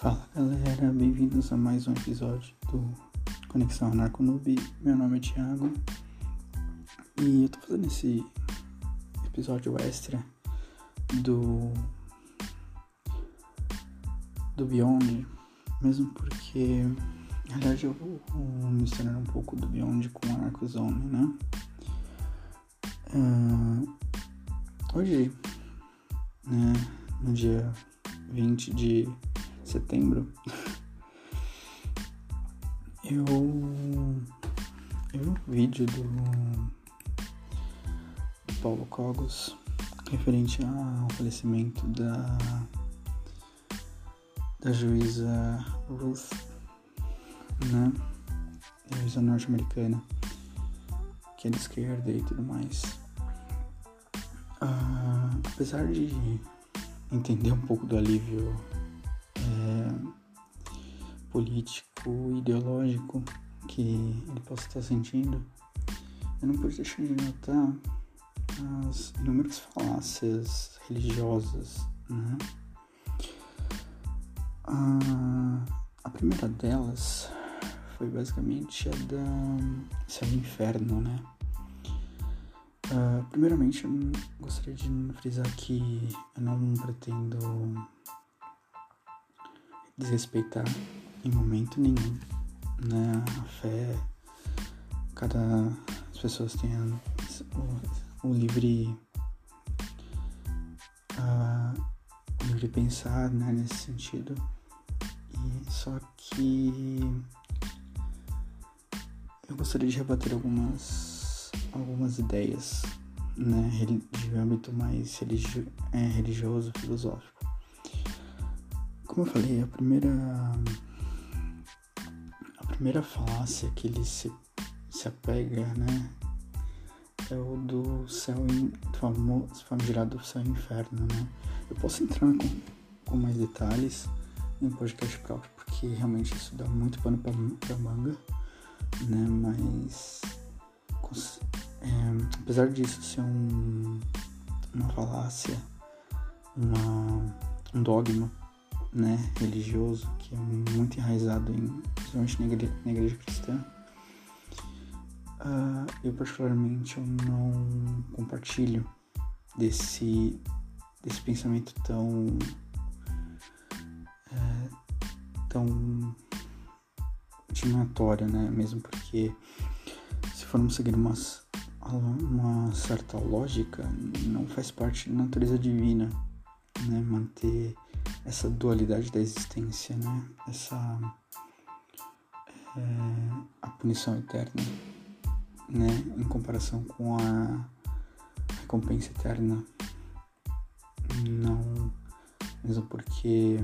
Fala galera, bem-vindos a mais um episódio do Conexão Anarco Noob. Meu nome é Thiago e eu tô fazendo esse episódio extra do do Beyond, mesmo porque verdade eu vou misturar um pouco do Beyond com Anarco Zone, né? Uh, hoje, né, no dia 20 de setembro, eu, eu vi um vídeo do, do Paulo Cogos referente ao falecimento da, da juíza Ruth, né? juíza norte-americana, que é de esquerda e tudo mais. Uh, apesar de entender um pouco do alívio político, ideológico que ele possa estar sentindo, eu não pude deixar de notar as inúmeras falácias religiosas, né? A, a primeira delas foi basicamente a da céu inferno, né? Uh, primeiramente, eu gostaria de frisar que eu não pretendo desrespeitar em momento nenhum, né? A fé, cada as pessoas têm o, o livre uh, o livre pensar, né? Nesse sentido. E só que eu gostaria de rebater algumas algumas ideias, né? De âmbito mais religio, é, religioso, filosófico. Como eu falei, a primeira primeira falácia que ele se, se apega, né, é o do céu do famoso famigerado céu e inferno, né? Eu posso entrar com, com mais detalhes em podcast próprio, porque realmente isso dá muito pano pra, pra manga, né? Mas é, apesar disso ser um, uma falácia, uma, um dogma né, religioso, que é muito enraizado em, principalmente na igreja, na igreja cristã, uh, eu particularmente eu não compartilho desse, desse pensamento tão é, tão intimidatório, né, mesmo porque se formos seguir umas, uma certa lógica, não faz parte da natureza divina, né, manter essa dualidade da existência, né? Essa é, a punição eterna, né? Em comparação com a recompensa eterna, não mesmo porque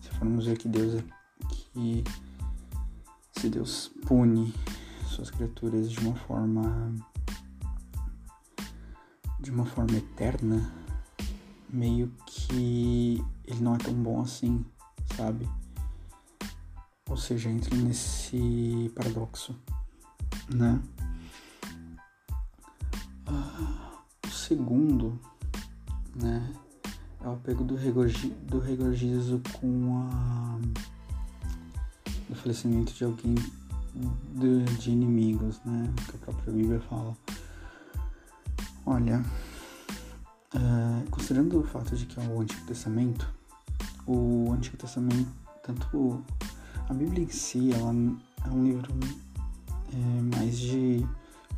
se formos ver que Deus é que se Deus pune suas criaturas de uma forma de uma forma eterna, meio que ele não é tão bom assim, sabe? Ou seja, entra nesse paradoxo, né? Ah, o segundo, né, é o apego do, regorgi do regorgizo com a o falecimento de alguém de, de inimigos, né? Que a própria Bíblia fala. Olha, Uh, considerando o fato de que é o Antigo Testamento, o Antigo Testamento, tanto a Bíblia em si, ela é um livro é, mais de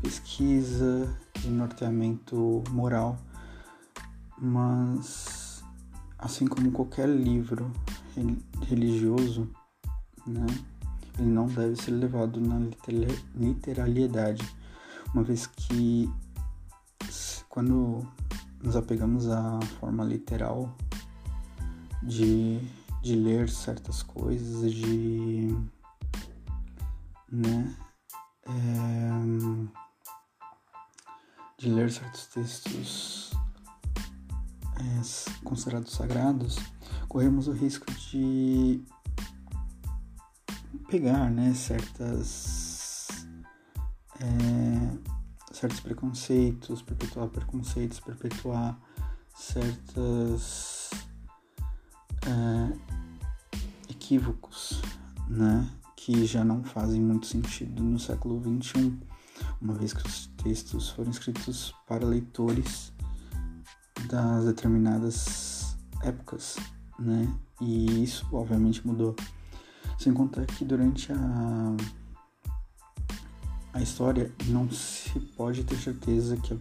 pesquisa, de norteamento moral, mas assim como qualquer livro religioso, né, ele não deve ser levado na literalidade, uma vez que quando nos apegamos à forma literal de, de ler certas coisas, de. né? É, de ler certos textos é, considerados sagrados, corremos o risco de pegar né, certas. É, certos preconceitos, perpetuar preconceitos, perpetuar certas é, equívocos, né? Que já não fazem muito sentido no século XXI, uma vez que os textos foram escritos para leitores das determinadas épocas, né? E isso obviamente mudou. Sem contar que durante a, a história não se pode ter certeza que,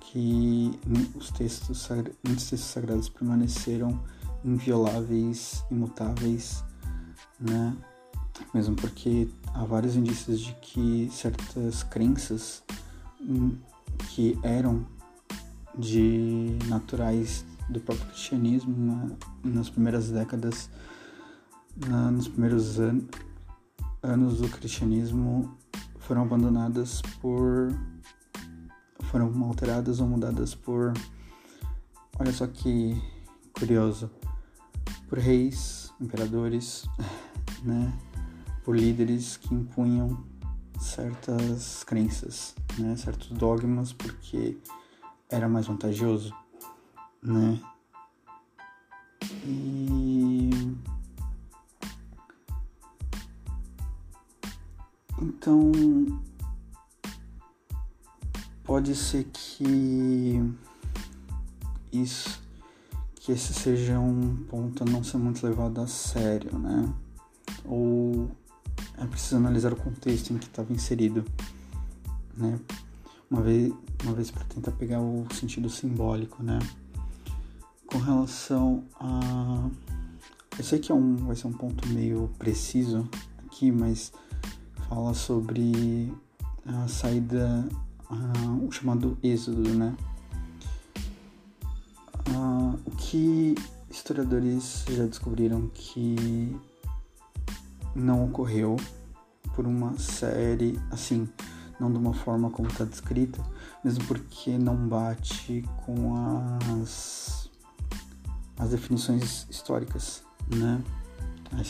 que os textos, muitos textos sagrados permaneceram invioláveis, imutáveis, né? Mesmo porque há vários indícios de que certas crenças hum, que eram de naturais do próprio cristianismo na, nas primeiras décadas, na, nos primeiros an anos do cristianismo foram abandonadas por foram alteradas ou mudadas por olha só que curioso por reis, imperadores, né, por líderes que impunham certas crenças, né, certos dogmas porque era mais vantajoso, né? E então pode ser que isso que esse seja um ponto a não ser muito levado a sério, né? Ou é preciso analisar o contexto em que estava inserido, né? Uma vez, uma vez para tentar pegar o sentido simbólico, né? Com relação a, eu sei que é um, vai ser um ponto meio preciso aqui, mas fala sobre a saída, o chamado êxodo, né? Que historiadores já descobriram que não ocorreu por uma série, assim, não de uma forma como está descrita, mesmo porque não bate com as, as definições históricas, né?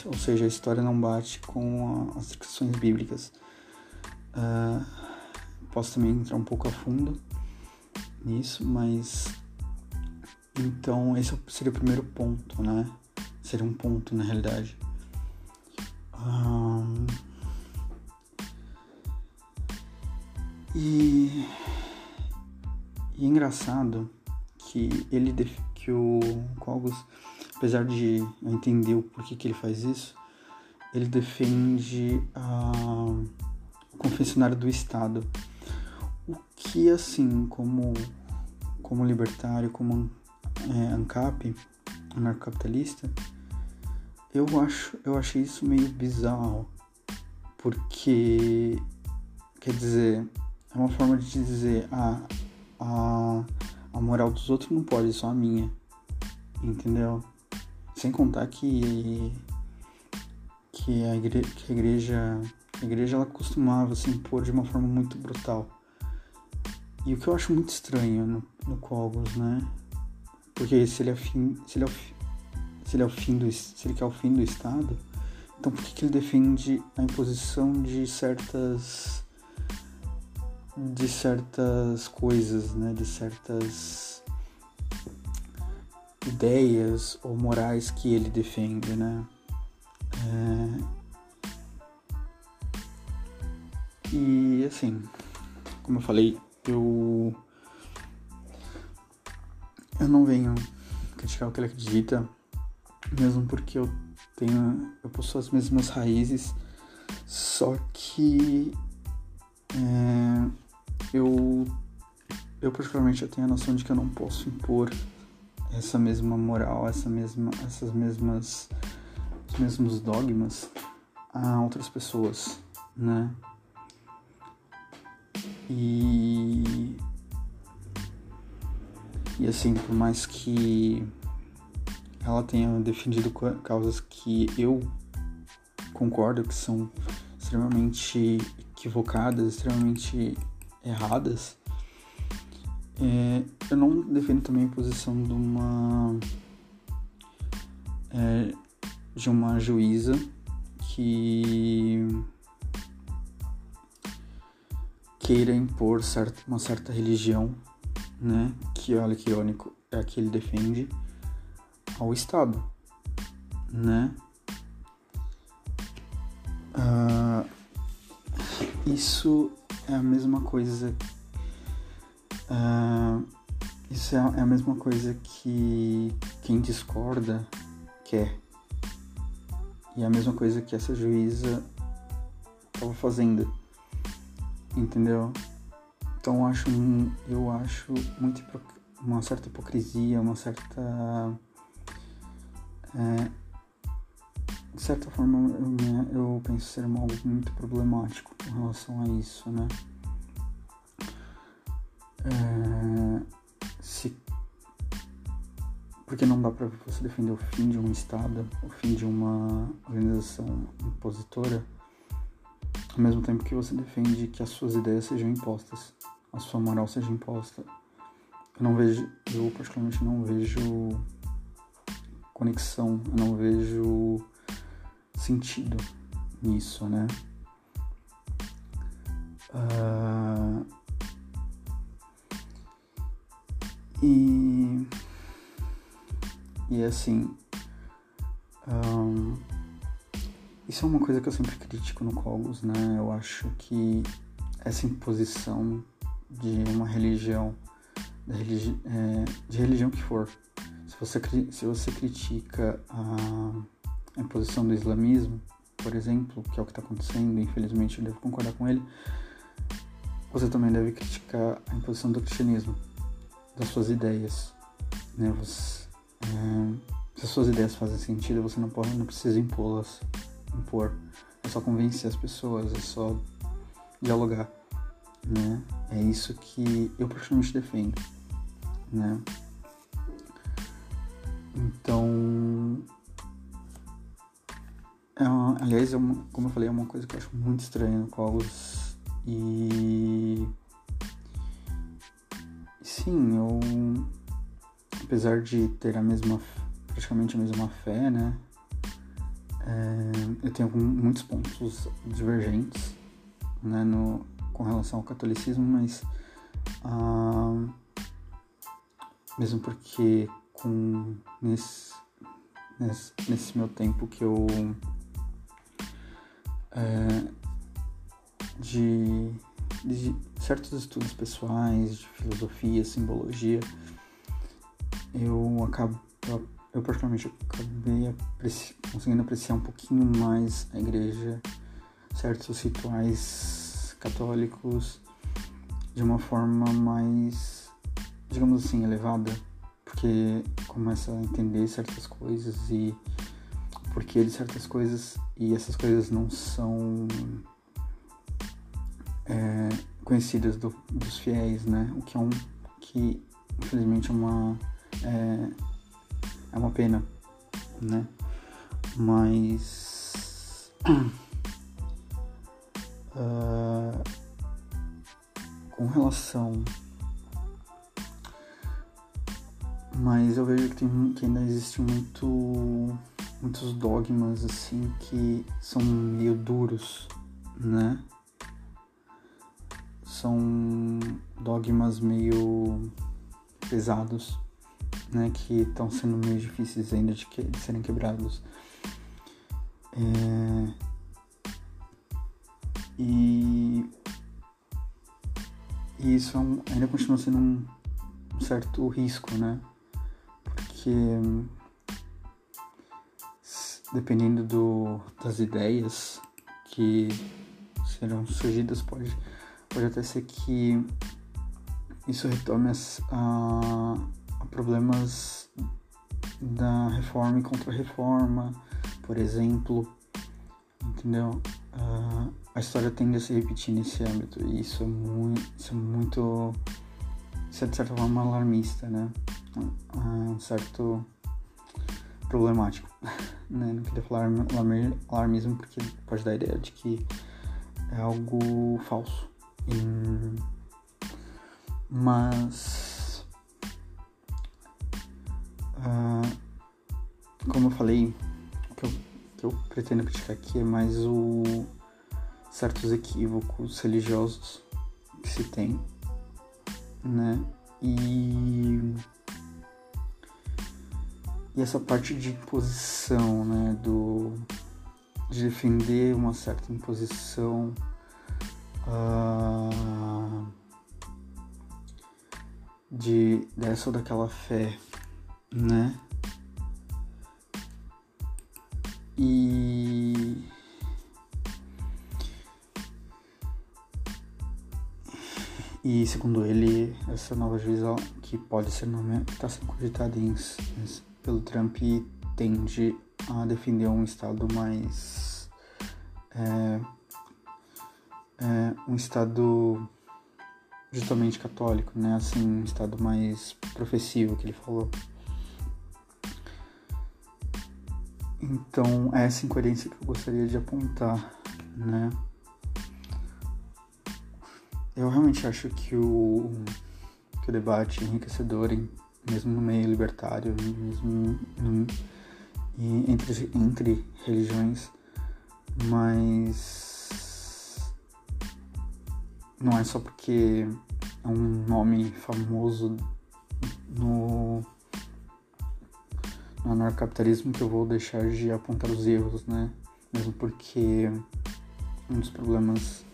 Ou seja, a história não bate com as descrições bíblicas. Uh, posso também entrar um pouco a fundo nisso, mas então, esse seria o primeiro ponto, né? Seria um ponto na realidade. Um... E... e é engraçado que ele que o Cogos, apesar de eu entender o porquê que ele faz isso, ele defende a... o confessionário do Estado. O que assim, como como libertário, como é, ANCAP, anarcocapitalista, eu acho, eu achei isso meio bizarro, porque quer dizer, é uma forma de dizer a, a, a moral dos outros não pode, só a minha, entendeu? Sem contar que que a igreja, que a igreja, a igreja ela costumava se impor de uma forma muito brutal. E o que eu acho muito estranho no, no Cogos, né? Porque se ele é fim, se ele é o, se ele é o fim do, se ele quer o fim do Estado, então por que, que ele defende a imposição de certas de certas coisas, né, de certas ideias ou morais que ele defende, né? É... E assim, como eu falei, eu eu não venho criticar o que ele acredita, mesmo porque eu tenho, eu possuo as mesmas raízes, só que é, eu, eu particularmente eu tenho a noção de que eu não posso impor essa mesma moral, essa mesma, essas mesmas, os mesmos dogmas a outras pessoas, né? E e assim, por mais que ela tenha defendido causas que eu concordo que são extremamente equivocadas, extremamente erradas, é, eu não defendo também a posição de uma é, de uma juíza que queira impor certo, uma certa religião né, que olha que irônico, é a que ele defende ao Estado, né? Uh, isso é a mesma coisa. Uh, isso é é a mesma coisa que quem discorda quer. E é a mesma coisa que essa juíza estava fazendo. Entendeu? Então acho, eu acho muito uma certa hipocrisia, uma certa. É, de certa forma, eu, eu penso ser algo muito problemático com relação a isso, né? É, se, porque não dá para você defender o fim de um Estado, o fim de uma organização impositora, ao mesmo tempo que você defende que as suas ideias sejam impostas, a sua moral seja imposta. Eu não vejo, eu particularmente não vejo conexão, eu não vejo sentido nisso, né? Uh, e, e assim, um, isso é uma coisa que eu sempre critico no Cogos, né? Eu acho que essa imposição de uma religião, religi é, de religião que for, se você, se você critica a, a imposição do islamismo, por exemplo, que é o que está acontecendo, infelizmente eu devo concordar com ele, você também deve criticar a imposição do cristianismo, das suas ideias. Né? Você, é, se as suas ideias fazem sentido, você não, pode, não precisa impô-las, impor. É só convencer as pessoas, é só dialogar. Né? É isso que eu praticamente defendo. Né? Então, é uma, aliás, é uma, como eu falei, é uma coisa que eu acho muito estranha no Cogos. E. Sim, eu. Apesar de ter a mesma. praticamente a mesma fé, né? É, eu tenho muitos pontos divergentes né, no, com relação ao catolicismo, mas. Ah, mesmo porque com nesse, nesse, nesse meu tempo que eu é, de, de, certos estudos pessoais, de filosofia, simbologia, eu acabo, eu, particularmente acabei apreci conseguindo apreciar um pouquinho mais a igreja, certos rituais católicos de uma forma mais, digamos assim, elevada, porque começa a entender certas coisas e porquê de certas coisas e essas coisas não são é, conhecidas do, dos fiéis, né? O que é um que infelizmente é uma é, é uma pena, né? Mas uh, com relação mas eu vejo que, tem, que ainda existe muito muitos dogmas assim que são meio duros, né? São dogmas meio pesados, né? Que estão sendo meio difíceis ainda de, que, de serem quebrados. É... E... e isso é um, ainda continua sendo um, um certo risco, né? Porque dependendo do, das ideias que serão surgidas, pode, pode até ser que isso retorne a, a problemas da reforma e contra-reforma, por exemplo, entendeu? Uh, a história tende a se repetir nesse âmbito e isso é muito, isso é muito, isso é de certa forma alarmista, né? Uh, um certo problemático. Né? Não queria falar alarmismo porque pode dar a ideia de que é algo falso. Mas. Uh, como eu falei, o que eu, que eu pretendo criticar aqui é mais o certos equívocos religiosos que se tem, né? E e essa parte de imposição, né, do de defender uma certa imposição uh, de dessa ou daquela fé, né? E e segundo ele, essa nova juíza que pode ser nome está sendo cogitada pelo Trump tende a defender um estado mais é, é, um estado justamente católico, né? Assim, um estado mais professivo que ele falou. Então, essa incoerência que eu gostaria de apontar, né? Eu realmente acho que o, que o debate enriquecedor, mesmo no meio libertário, mesmo no, entre, entre religiões, mas não é só porque é um nome famoso no no anarcapitalismo que eu vou deixar de apontar os erros, né? Mesmo porque um dos problemas,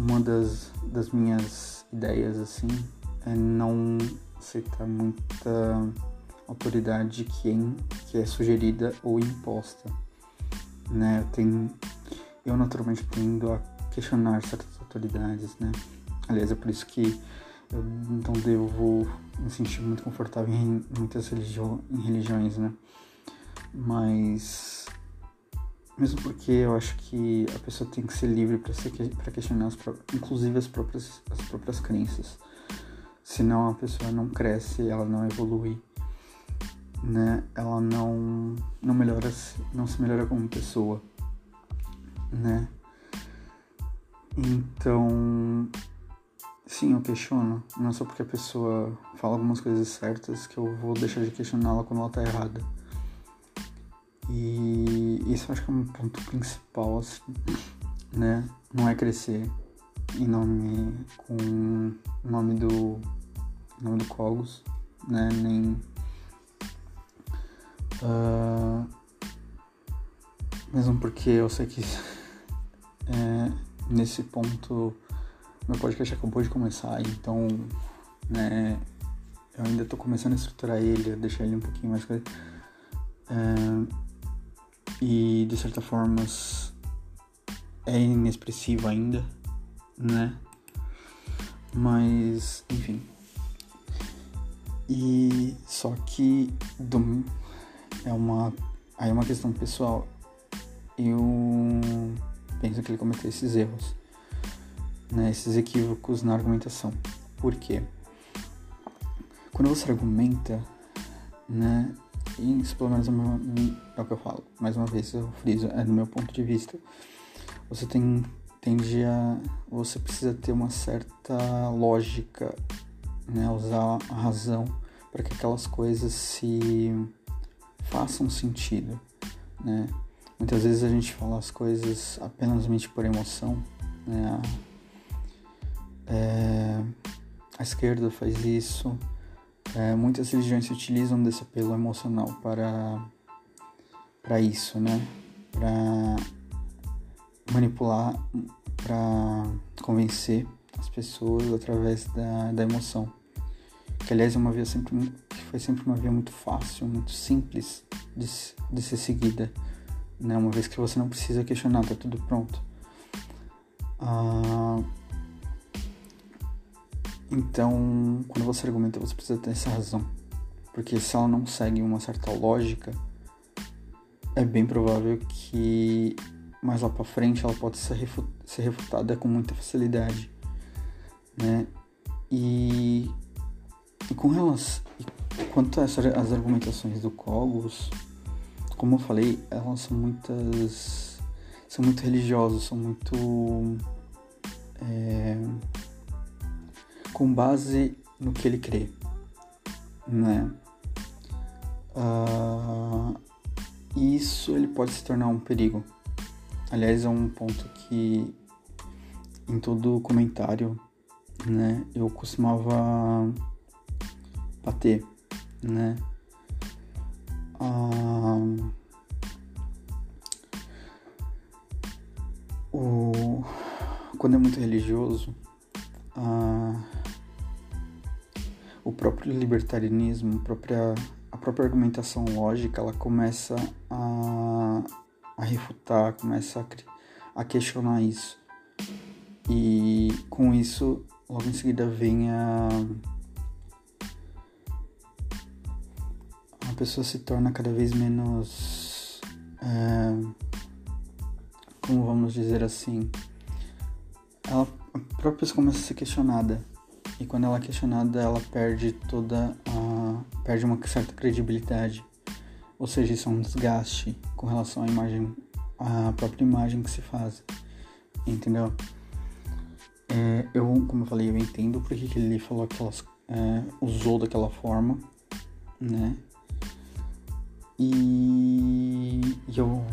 uma das, das minhas ideias, assim, é não aceitar muita autoridade que é, que é sugerida ou imposta, né? Tem, eu naturalmente tendo a questionar certas autoridades, né? Aliás, é por isso que eu então devo me sentir muito confortável em muitas religiões, né? Mas mesmo porque eu acho que a pessoa tem que ser livre para questionar as, inclusive as próprias as próprias crenças. Senão a pessoa não cresce, ela não evolui, né? Ela não não melhora, não se melhora como pessoa, né? Então, Sim, eu questiono. Não é só porque a pessoa fala algumas coisas certas que eu vou deixar de questioná-la quando ela tá errada. E isso acho que é um ponto principal, assim, né? Não é crescer em nome com o nome do nome do Cogos, né? Nem uh, mesmo porque eu sei que é, nesse ponto meu podcast acabou de começar, então, né, eu ainda tô começando a estruturar ele, deixar ele um pouquinho mais. É, e de certa forma é inexpressivo ainda, né? Mas, enfim. E só que do, é uma aí é uma questão pessoal. Eu penso que ele cometeu esses erros né, esses equívocos na argumentação. Por quê? Quando você argumenta, né, isso pelo menos é o que eu falo, mais uma vez eu friso, é do meu ponto de vista, você tem, tende a, você precisa ter uma certa lógica, né, usar a razão para que aquelas coisas se façam sentido, né. Muitas vezes a gente fala as coisas apenas por emoção, né, é, a esquerda faz isso. É, muitas religiões se utilizam desse apelo emocional para, para isso, né? Para manipular, para convencer as pessoas através da, da emoção. Que aliás é uma via sempre foi sempre uma via muito fácil, muito simples de, de ser seguida, né? Uma vez que você não precisa questionar, tá tudo pronto. Ah, então, quando você argumenta, você precisa ter essa razão. Porque se ela não segue uma certa lógica, é bem provável que mais lá para frente ela pode ser, ser refutada com muita facilidade, né? E, e com relação quanto a as argumentações do Cogos, como eu falei, elas são muitas são muito religiosas, são muito é, com base no que ele crê, né? Uh, isso ele pode se tornar um perigo. Aliás, é um ponto que em todo comentário, né, eu costumava bater, né? Uh, o, quando é muito religioso, a, o próprio libertarianismo, a própria, a própria argumentação lógica, ela começa a, a refutar, começa a, a questionar isso. E com isso, logo em seguida vem a. A pessoa se torna cada vez menos. É, como vamos dizer assim? Ela, própria começa a ser questionada. E quando ela é questionada, ela perde toda a. perde uma certa credibilidade. Ou seja, isso é um desgaste com relação à imagem, à própria imagem que se faz. Entendeu? É, eu, como eu falei, eu entendo porque que ele falou aquelas. É, usou daquela forma, né? E, e eu,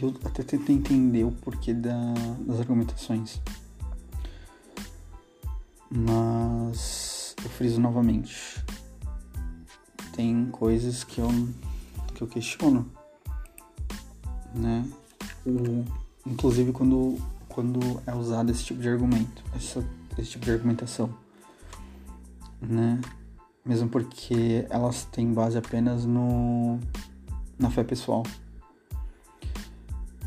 eu até tentei entender o porquê da, das argumentações. Mas eu friso novamente. Tem coisas que eu, que eu questiono, né? O, inclusive quando quando é usado esse tipo de argumento, essa, esse tipo de argumentação, né? Mesmo porque elas têm base apenas no na fé pessoal.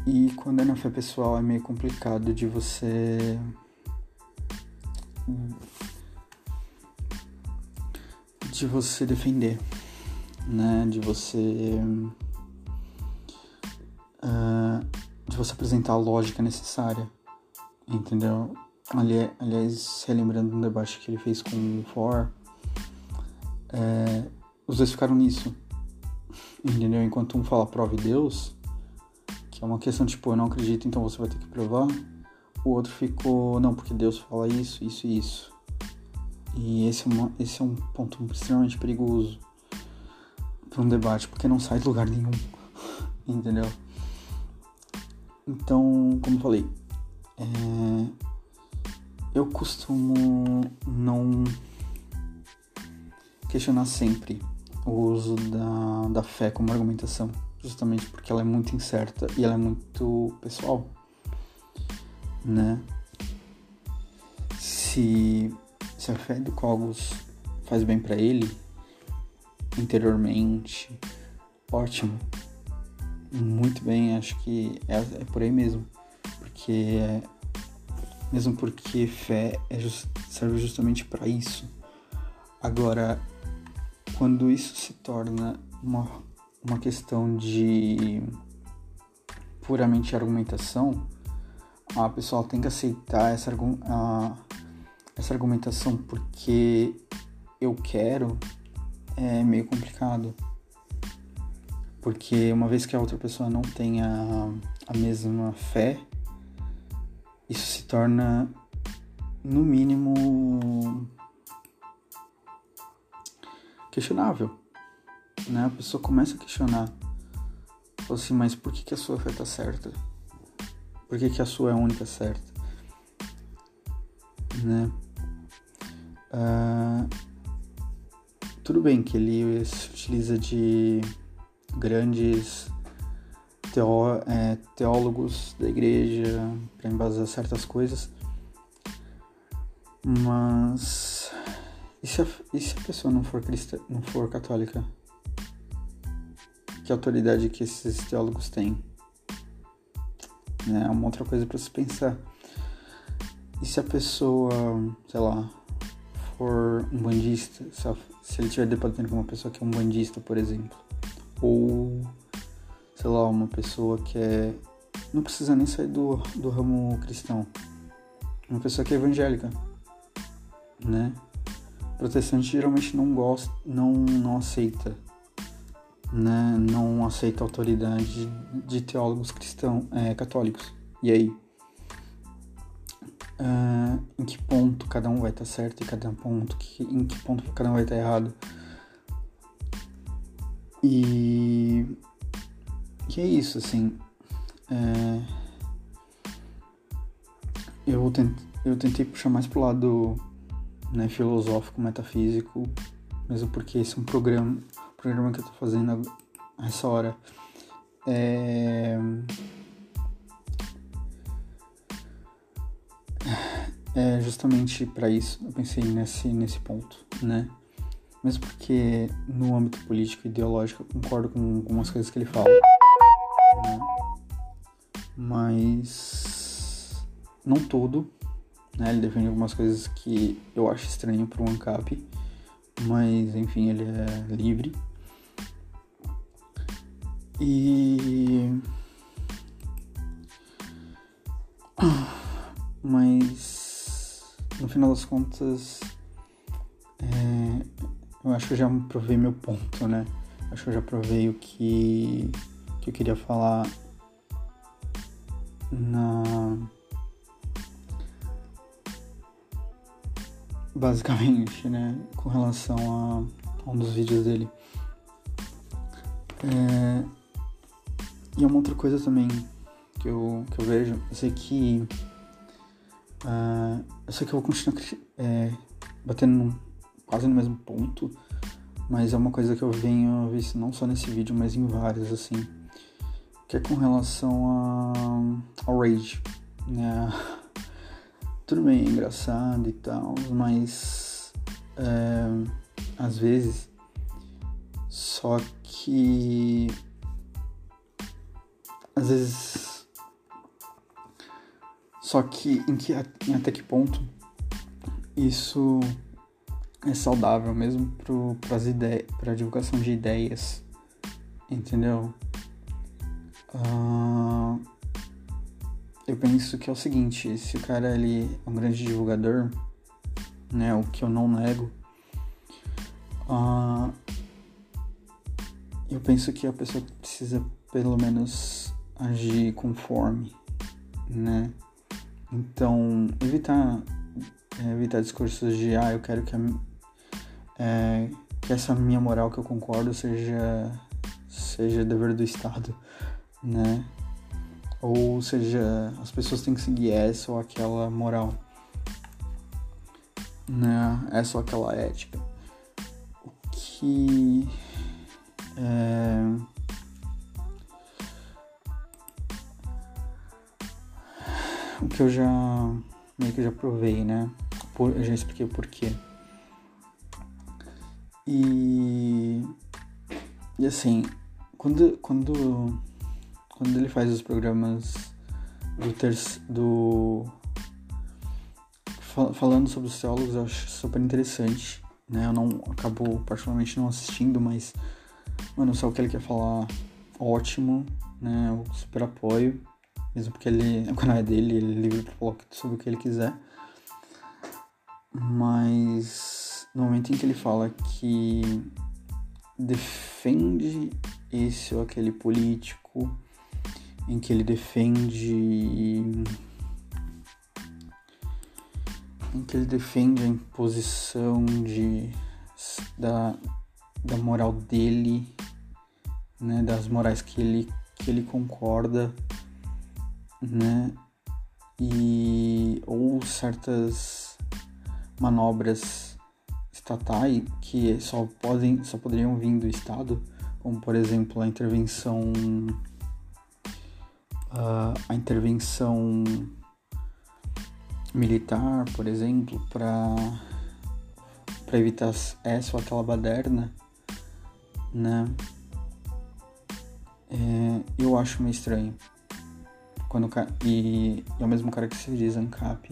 E quando é na fé pessoal é meio complicado de você de você defender, né? De você uh, de você apresentar a lógica necessária, entendeu? Ali, aliás, relembrando um debate que ele fez com o For, é, os dois ficaram nisso, entendeu? Enquanto um fala prove Deus, que é uma questão tipo, eu não acredito, então você vai ter que provar, o outro ficou, não, porque Deus fala isso, isso e isso. E esse é, uma, esse é um ponto extremamente perigoso para um debate, porque não sai de lugar nenhum, entendeu? Então, como falei, é, eu costumo não questionar sempre o uso da, da fé como argumentação, justamente porque ela é muito incerta e ela é muito pessoal, né? Se, se a fé do Cogos faz bem para ele interiormente, ótimo muito bem, acho que é, é por aí mesmo. Porque mesmo porque fé é just, serve justamente para isso. Agora, quando isso se torna uma, uma questão de puramente argumentação, a pessoa tem que aceitar essa, a, essa argumentação porque eu quero é meio complicado porque uma vez que a outra pessoa não tem a, a mesma fé, isso se torna, no mínimo, questionável. Né? A pessoa começa a questionar. Fala assim, mas por que, que a sua fé tá certa? Por que, que a sua é a única certa? Né? Uh, tudo bem que ele se utiliza de grandes teó é, teólogos da igreja para embasar certas coisas, mas e se, a, e se a pessoa não for cristã, não for católica? Que autoridade que esses teólogos têm? Né? É uma outra coisa para se pensar. E se a pessoa, sei lá, for um bandista, se, se ele estiver debatendo com uma pessoa que é um bandista, por exemplo, ou sei lá, uma pessoa que é. Não precisa nem sair do, do ramo cristão. Uma pessoa que é evangélica, né? Protestante geralmente não gosta, não, não aceita, né? Não aceita a autoridade de teólogos cristãos, é, católicos. E aí? Uh, em que ponto cada um vai estar certo e cada ponto que, em que ponto cada um vai estar errado? E, e é isso, assim. É, eu, tent, eu tentei puxar mais pro lado né, filosófico, metafísico, mesmo porque esse é um programa, programa que eu tô fazendo essa hora. É, é justamente para isso eu pensei nesse, nesse ponto, né? Mesmo porque no âmbito político e ideológico eu concordo com algumas coisas que ele fala, né? mas não tudo, né? Ele defende algumas coisas que eu acho estranho para o ANCAP, mas enfim, ele é livre. E mas no final das contas é, eu acho que eu já provei meu ponto, né? Acho que eu já provei o que, que eu queria falar na basicamente, né, com relação a, a um dos vídeos dele. É, e é uma outra coisa também que eu, que eu vejo, eu sei que uh, eu sei que eu vou continuar é, batendo no, quase no mesmo ponto, mas é uma coisa que eu venho visto não só nesse vídeo, mas em vários, assim, que é com relação a, ao Rage, né? Tudo bem, é engraçado e tal, mas é, às vezes só que às vezes só que em que em até que ponto isso é saudável mesmo para para divulgação de ideias, entendeu? Uh, eu penso que é o seguinte, se o cara ele é um grande divulgador, né, o que eu não nego, uh, eu penso que a pessoa precisa pelo menos agir conforme, né? Então, evitar é, evitar discursos de ah, eu quero que, a, é, que essa minha moral que eu concordo seja seja dever do Estado, né? ou seja, as pessoas têm que seguir essa ou aquela moral, né? Essa ou aquela ética. O que é... que eu já meio que já provei, né? Por, eu já expliquei o porquê. E e assim, quando quando quando ele faz os programas do terço, do falando sobre os teólogos, eu acho super interessante, né? Eu não acabo particularmente não assistindo, mas mano, só o que ele quer falar, ótimo, né? Eu super apoio, mesmo porque ele, o canal é dele, ele é livre para falar sobre o que ele quiser. Mas no momento em que ele fala que defende esse ou aquele político em que ele defende em que ele defende a imposição de da, da moral dele, né, das morais que ele que ele concorda, né, e ou certas manobras estatais que só podem só poderiam vir do Estado, como por exemplo a intervenção uh, a intervenção militar, por exemplo, para para evitar essa ou aquela baderna, né? É, eu acho meio estranho. Quando e é o mesmo cara que se diz ANCAP,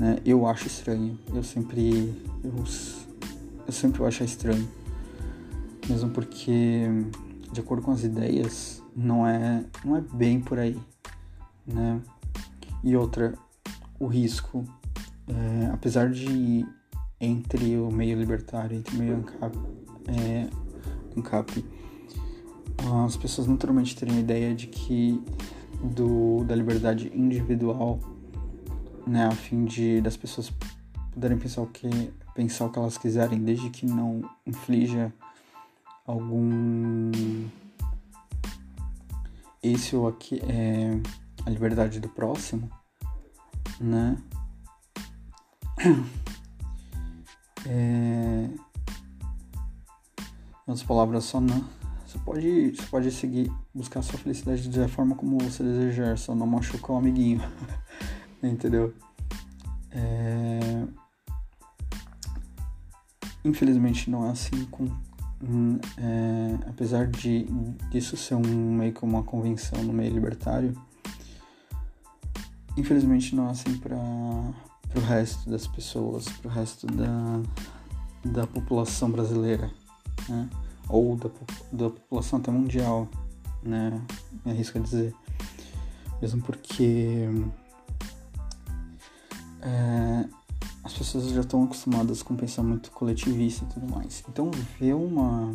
né? Eu acho estranho. Eu sempre eu, eu sempre vou achar estranho. Mesmo porque de acordo com as ideias não é, não é bem por aí, né? E outra, o risco, é, apesar de entre o meio libertário, entre o meio ANCAP, é, ANCAP as pessoas naturalmente terem a ideia de que do, da liberdade individual, né, a fim de das pessoas poderem pensar o que pensar o que elas quiserem, desde que não inflija algum esse ou aqui é a liberdade do próximo, né? É, em palavras, só não. Você pode, você pode seguir, buscar sua felicidade da forma como você desejar, só não machucar o amiguinho. Entendeu? É... Infelizmente não é assim com. Hum, é... apesar de disso ser um meio que uma convenção no meio libertário, infelizmente não é assim para o resto das pessoas, para o resto da, da população brasileira, né? Ou da, da população até mundial, né? Me arrisco a dizer. Mesmo porque é, as pessoas já estão acostumadas com pensamento coletivista e tudo mais. Então ver uma,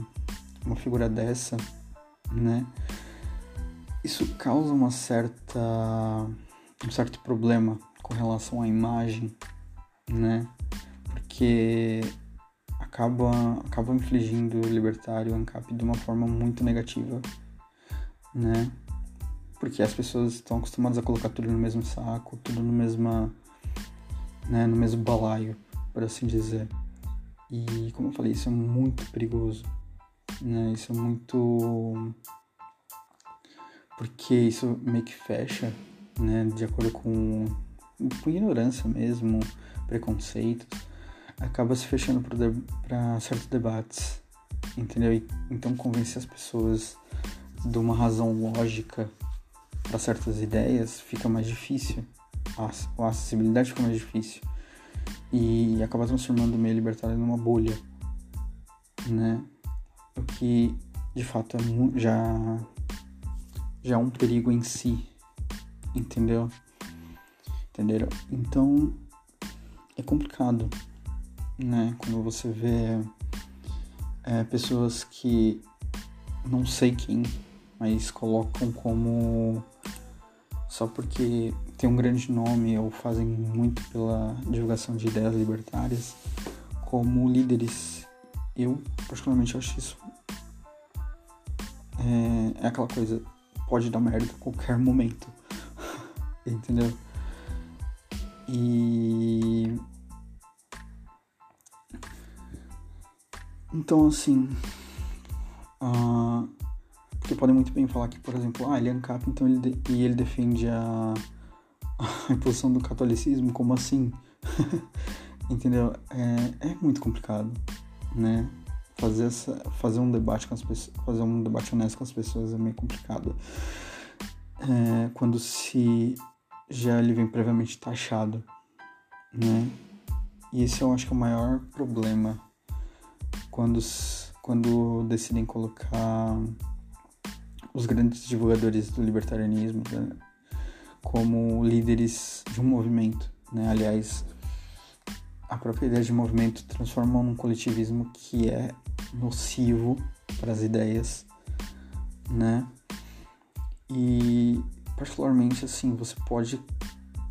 uma figura dessa, né? Isso causa uma certa um certo problema com relação à imagem, né? Porque acaba, acaba infligindo o libertário ANCAP de uma forma muito negativa, né? Porque as pessoas estão acostumadas a colocar tudo no mesmo saco, tudo no mesma, né, no mesmo balaio, por assim dizer. E como eu falei, isso é muito perigoso, né? Isso é muito porque isso meio que fecha, né, de acordo com, com ignorância mesmo, preconceitos acaba se fechando para certos debates, entendeu? Então convencer as pessoas de uma razão lógica para certas ideias fica mais difícil, a, a acessibilidade fica mais difícil e acaba transformando o meio libertário numa bolha, né? O que de fato é já já é um perigo em si, entendeu? Entenderam? Então é complicado né? Quando você vê é, pessoas que não sei quem, mas colocam como só porque tem um grande nome ou fazem muito pela divulgação de ideias libertárias como líderes. Eu particularmente acho isso é, é aquela coisa pode dar merda a qualquer momento, entendeu? E Então, assim. Uh, porque podem muito bem falar que, por exemplo, ah, ele é ANCAP, então ele e ele defende a, a imposição do catolicismo, como assim? Entendeu? É, é muito complicado, né? Fazer, essa, fazer um debate com as pessoas, fazer um debate honesto com as pessoas é meio complicado. É, quando se já ele vem previamente taxado, né? E esse eu acho que é o maior problema quando, quando decidem colocar os grandes divulgadores do libertarianismo né, como líderes de um movimento. Né? Aliás, a própria ideia de movimento transforma num coletivismo que é nocivo para as ideias, né? E particularmente assim, você pode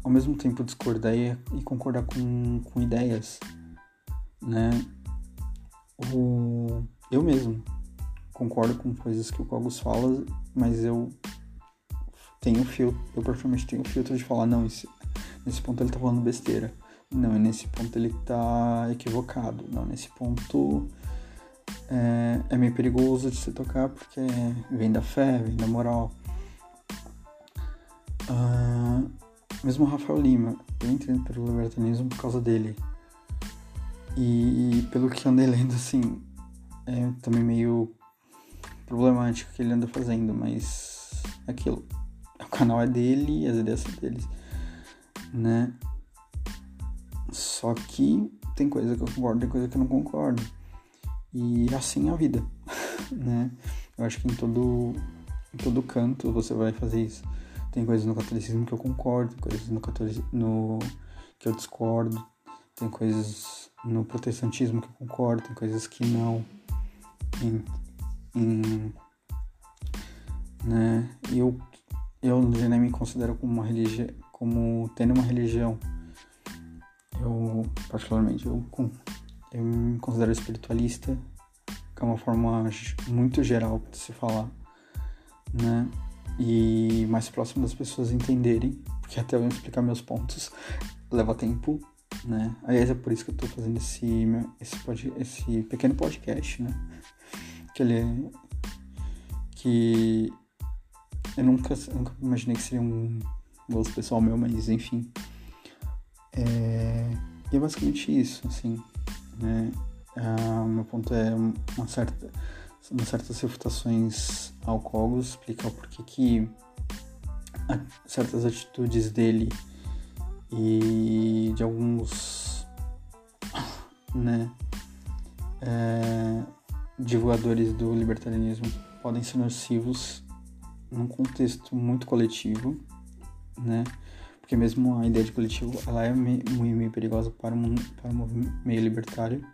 ao mesmo tempo discordar e, concordar com, com ideias, né? Eu mesmo concordo com coisas que o Cogos fala, mas eu tenho filtro, eu praticamente tenho filtro de falar, não, esse, nesse ponto ele tá falando besteira. Não, nesse ponto ele tá equivocado. Não, nesse ponto é, é meio perigoso de se tocar porque vem da fé, vem da moral. Uh, mesmo o Rafael Lima, eu entrei pelo libertarismo por causa dele. E, pelo que andei lendo, assim, é também meio problemático o que ele anda fazendo, mas aquilo. O canal é dele e as ideias são deles, né? Só que tem coisa que eu concordo, tem coisa que eu não concordo. E assim é a vida, né? Eu acho que em todo, em todo canto você vai fazer isso. Tem coisas no catolicismo que eu concordo, coisas no no, que eu discordo, tem coisas no protestantismo que eu concordo, coisas que não. Em, em, né? Eu, eu já nem me considero como uma religião, como tendo uma religião. Eu, particularmente, eu, eu me considero espiritualista, que é uma forma muito geral de se falar, né? E mais próximo das pessoas entenderem, porque até eu explicar meus pontos leva tempo né? Aliás, é por isso que eu tô fazendo esse, esse, pod, esse pequeno podcast, né? Que ele é, que eu nunca, nunca imaginei que seria um gosto pessoal meu, mas enfim. É, e é basicamente isso, assim, né? Ah, meu ponto é uma certa, uma certas refutações ao Cogos, explicar porquê que certas atitudes dele e de alguns né, é, divulgadores do libertarianismo podem ser nocivos num contexto muito coletivo, né? Porque mesmo a ideia de coletivo, ela é meio perigosa para o, para meio libertário.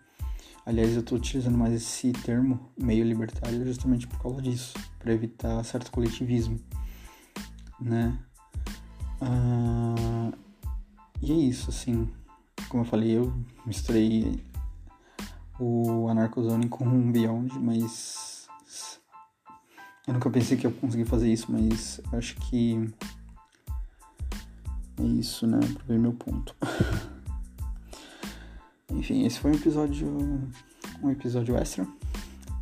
Aliás, eu estou utilizando mais esse termo, meio libertário, justamente por causa disso, para evitar certo coletivismo, né? Ah, e é isso, assim, como eu falei, eu misturei o Anarcozone com o Beyond, mas eu nunca pensei que eu conseguir fazer isso, mas acho que é isso, né, pra ver meu ponto. Enfim, esse foi um episódio um episódio extra,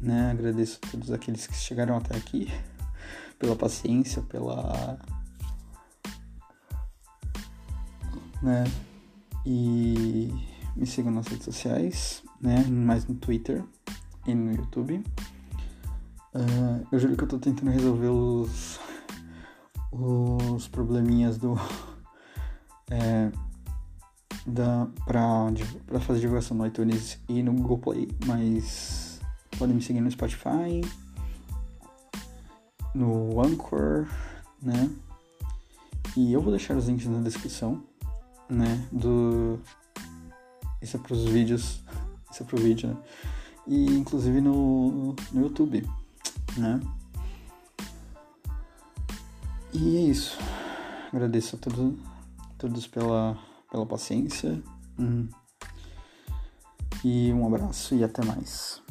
né? Agradeço a todos aqueles que chegaram até aqui pela paciência, pela né? E me sigam nas redes sociais, né? Mais no Twitter e no YouTube. Uh, eu juro que eu tô tentando resolver os, os probleminhas do. É, da, pra, pra fazer divulgação no iTunes e no Google Play, mas podem me seguir no Spotify, no Anchor, né? E eu vou deixar os links na descrição, né? Do. Isso é pros vídeos. Isso é pro vídeo, né? E inclusive no, no YouTube, né? E é isso. Agradeço a todos, todos pela pela paciência. Hum. E um abraço e até mais.